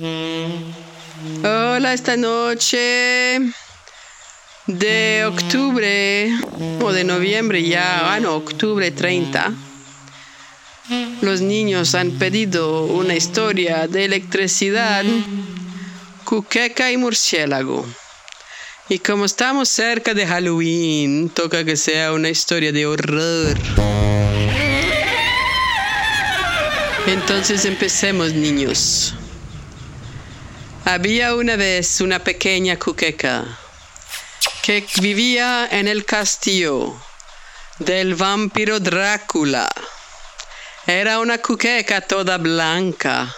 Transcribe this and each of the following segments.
Hola, esta noche de octubre o de noviembre ya, ah octubre 30. Los niños han pedido una historia de electricidad, cuqueca y murciélago. Y como estamos cerca de Halloween, toca que sea una historia de horror. Entonces empecemos, niños. Había una vez una pequeña cuqueca que vivía en el castillo del vampiro Drácula. Era una cuqueca toda blanca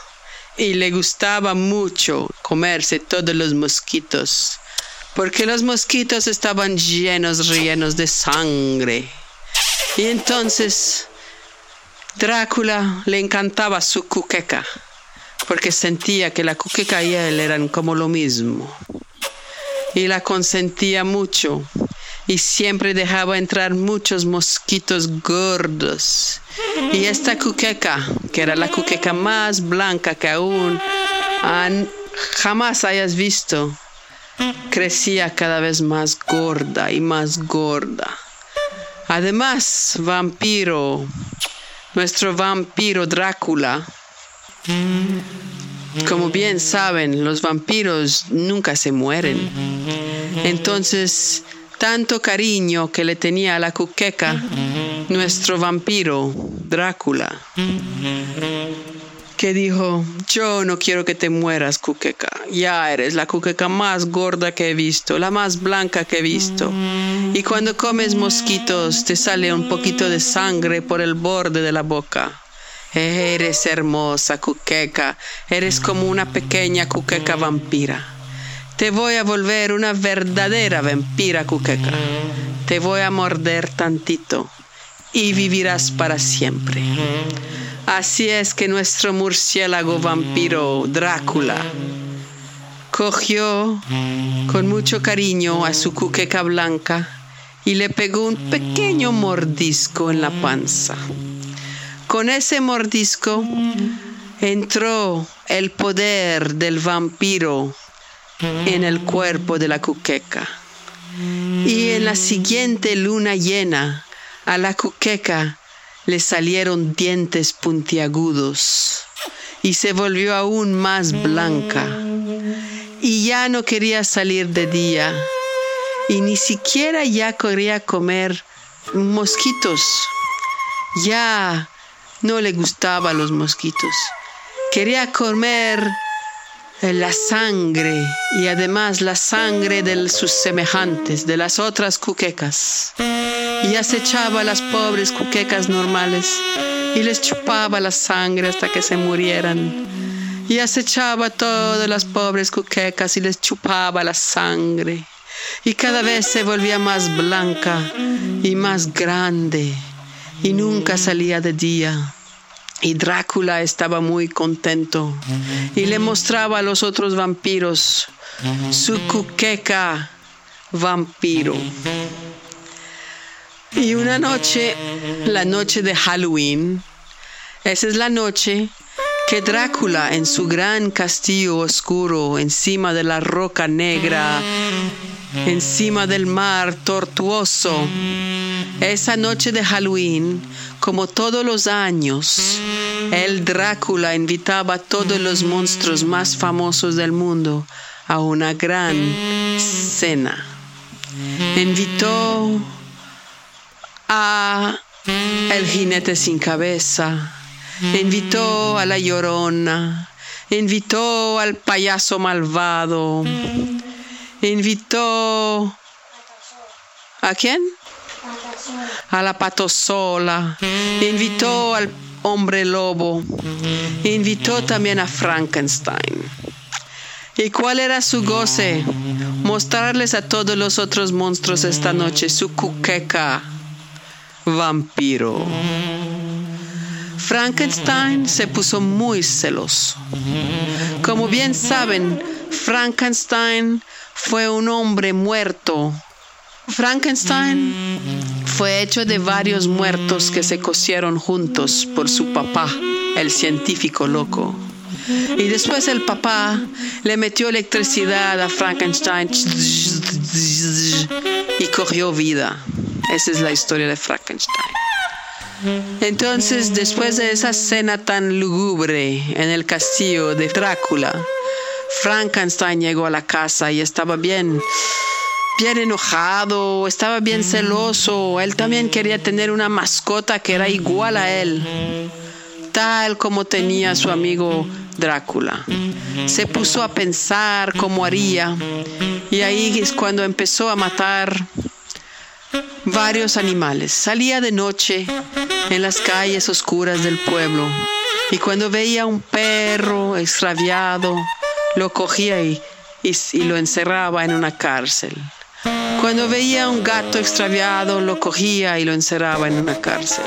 y le gustaba mucho comerse todos los mosquitos, porque los mosquitos estaban llenos, llenos de sangre. Y entonces Drácula le encantaba su cuqueca porque sentía que la cuqueca y él eran como lo mismo. Y la consentía mucho y siempre dejaba entrar muchos mosquitos gordos. Y esta cuqueca, que era la cuqueca más blanca que aún jamás hayas visto, crecía cada vez más gorda y más gorda. Además, vampiro, nuestro vampiro Drácula, como bien saben, los vampiros nunca se mueren. Entonces, tanto cariño que le tenía a la cuqueca, nuestro vampiro, Drácula, que dijo, yo no quiero que te mueras, cuqueca. Ya eres la cuqueca más gorda que he visto, la más blanca que he visto. Y cuando comes mosquitos te sale un poquito de sangre por el borde de la boca. Eres hermosa, cuqueca. Eres como una pequeña cuqueca vampira. Te voy a volver una verdadera vampira, cuqueca. Te voy a morder tantito y vivirás para siempre. Así es que nuestro murciélago vampiro Drácula cogió con mucho cariño a su cuqueca blanca y le pegó un pequeño mordisco en la panza. Con ese mordisco entró el poder del vampiro en el cuerpo de la cuqueca. Y en la siguiente luna llena, a la cuqueca le salieron dientes puntiagudos y se volvió aún más blanca. Y ya no quería salir de día y ni siquiera ya quería comer mosquitos. Ya no le gustaban los mosquitos. Quería comer eh, la sangre y además la sangre de sus semejantes, de las otras cuquecas. Y acechaba a las pobres cuquecas normales y les chupaba la sangre hasta que se murieran. Y acechaba a todas las pobres cuquecas y les chupaba la sangre. Y cada vez se volvía más blanca y más grande y nunca salía de día. Y Drácula estaba muy contento. Y le mostraba a los otros vampiros su cuqueca vampiro. Y una noche, la noche de Halloween, esa es la noche que Drácula en su gran castillo oscuro, encima de la roca negra, encima del mar tortuoso, esa noche de Halloween, como todos los años, el Drácula invitaba a todos los monstruos más famosos del mundo a una gran cena. Invitó a el jinete sin cabeza, invitó a la llorona, invitó al payaso malvado, invitó a quién? A la patosola, invitó al hombre lobo, invitó también a Frankenstein. ¿Y cuál era su goce? Mostrarles a todos los otros monstruos esta noche su cuqueca vampiro. Frankenstein se puso muy celoso. Como bien saben, Frankenstein fue un hombre muerto. Frankenstein fue hecho de varios muertos que se cosieron juntos por su papá, el científico loco. Y después el papá le metió electricidad a Frankenstein y cogió vida. Esa es la historia de Frankenstein. Entonces, después de esa cena tan lúgubre en el castillo de Drácula, Frankenstein llegó a la casa y estaba bien, bien enojado, estaba bien celoso. Él también quería tener una mascota que era igual a él, tal como tenía su amigo Drácula. Se puso a pensar cómo haría y ahí es cuando empezó a matar varios animales. Salía de noche en las calles oscuras del pueblo y cuando veía un perro extraviado, lo cogía y, y, lo encerraba en una cárcel. Cuando veía un gato extraviado, lo cogía y lo encerraba en una cárcel.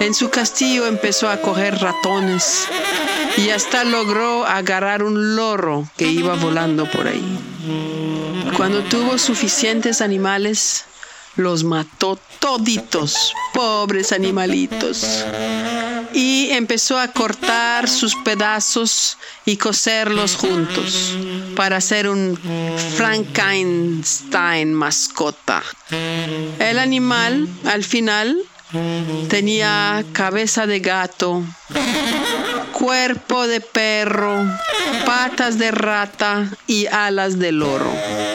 En su castillo empezó a coger ratones y hasta logró agarrar un loro que iba volando por ahí. Cuando tuvo suficientes animales, los mató toditos, pobres animalitos. Y empezó a cortar sus pedazos y coserlos juntos para hacer un Frankenstein mascota. El animal al final tenía cabeza de gato, cuerpo de perro, patas de rata y alas de loro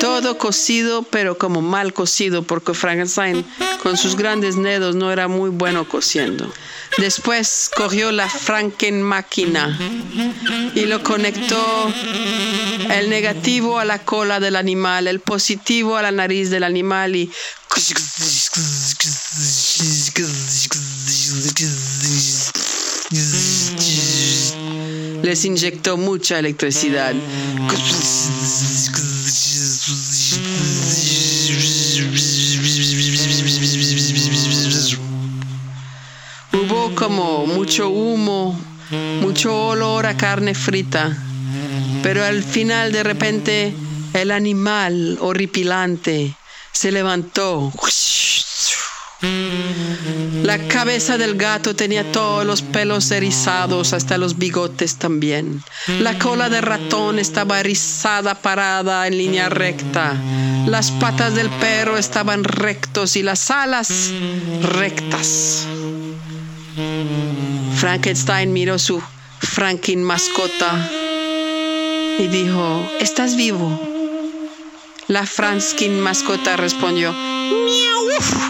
todo cocido, pero como mal cocido, porque Frankenstein con sus grandes dedos no era muy bueno cociendo. Después cogió la Franken máquina y lo conectó el negativo a la cola del animal, el positivo a la nariz del animal y les inyectó mucha electricidad. Hubo como mucho humo, mucho olor a carne frita, pero al final de repente el animal horripilante se levantó. La cabeza del gato tenía todos los pelos erizados, hasta los bigotes también. La cola de ratón estaba erizada, parada en línea recta. Las patas del perro estaban rectos y las alas rectas. Frankenstein miró su Frankin mascota y dijo, ¿estás vivo? La Franskin mascota respondió, miau.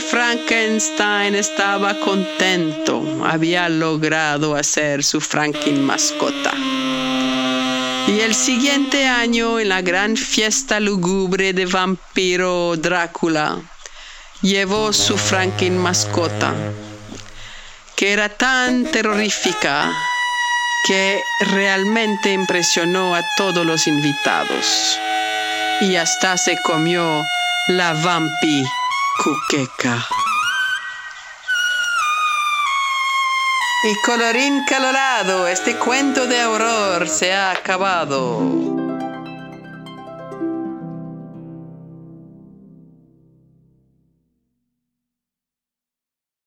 Frankenstein estaba contento. Había logrado hacer su Franken mascota. Y el siguiente año, en la gran fiesta lúgubre de vampiro Drácula, llevó su Franken mascota, que era tan terrorífica que realmente impresionó a todos los invitados. Y hasta se comió la vampi Y colorín colorado, este cuento de horror se ha acabado.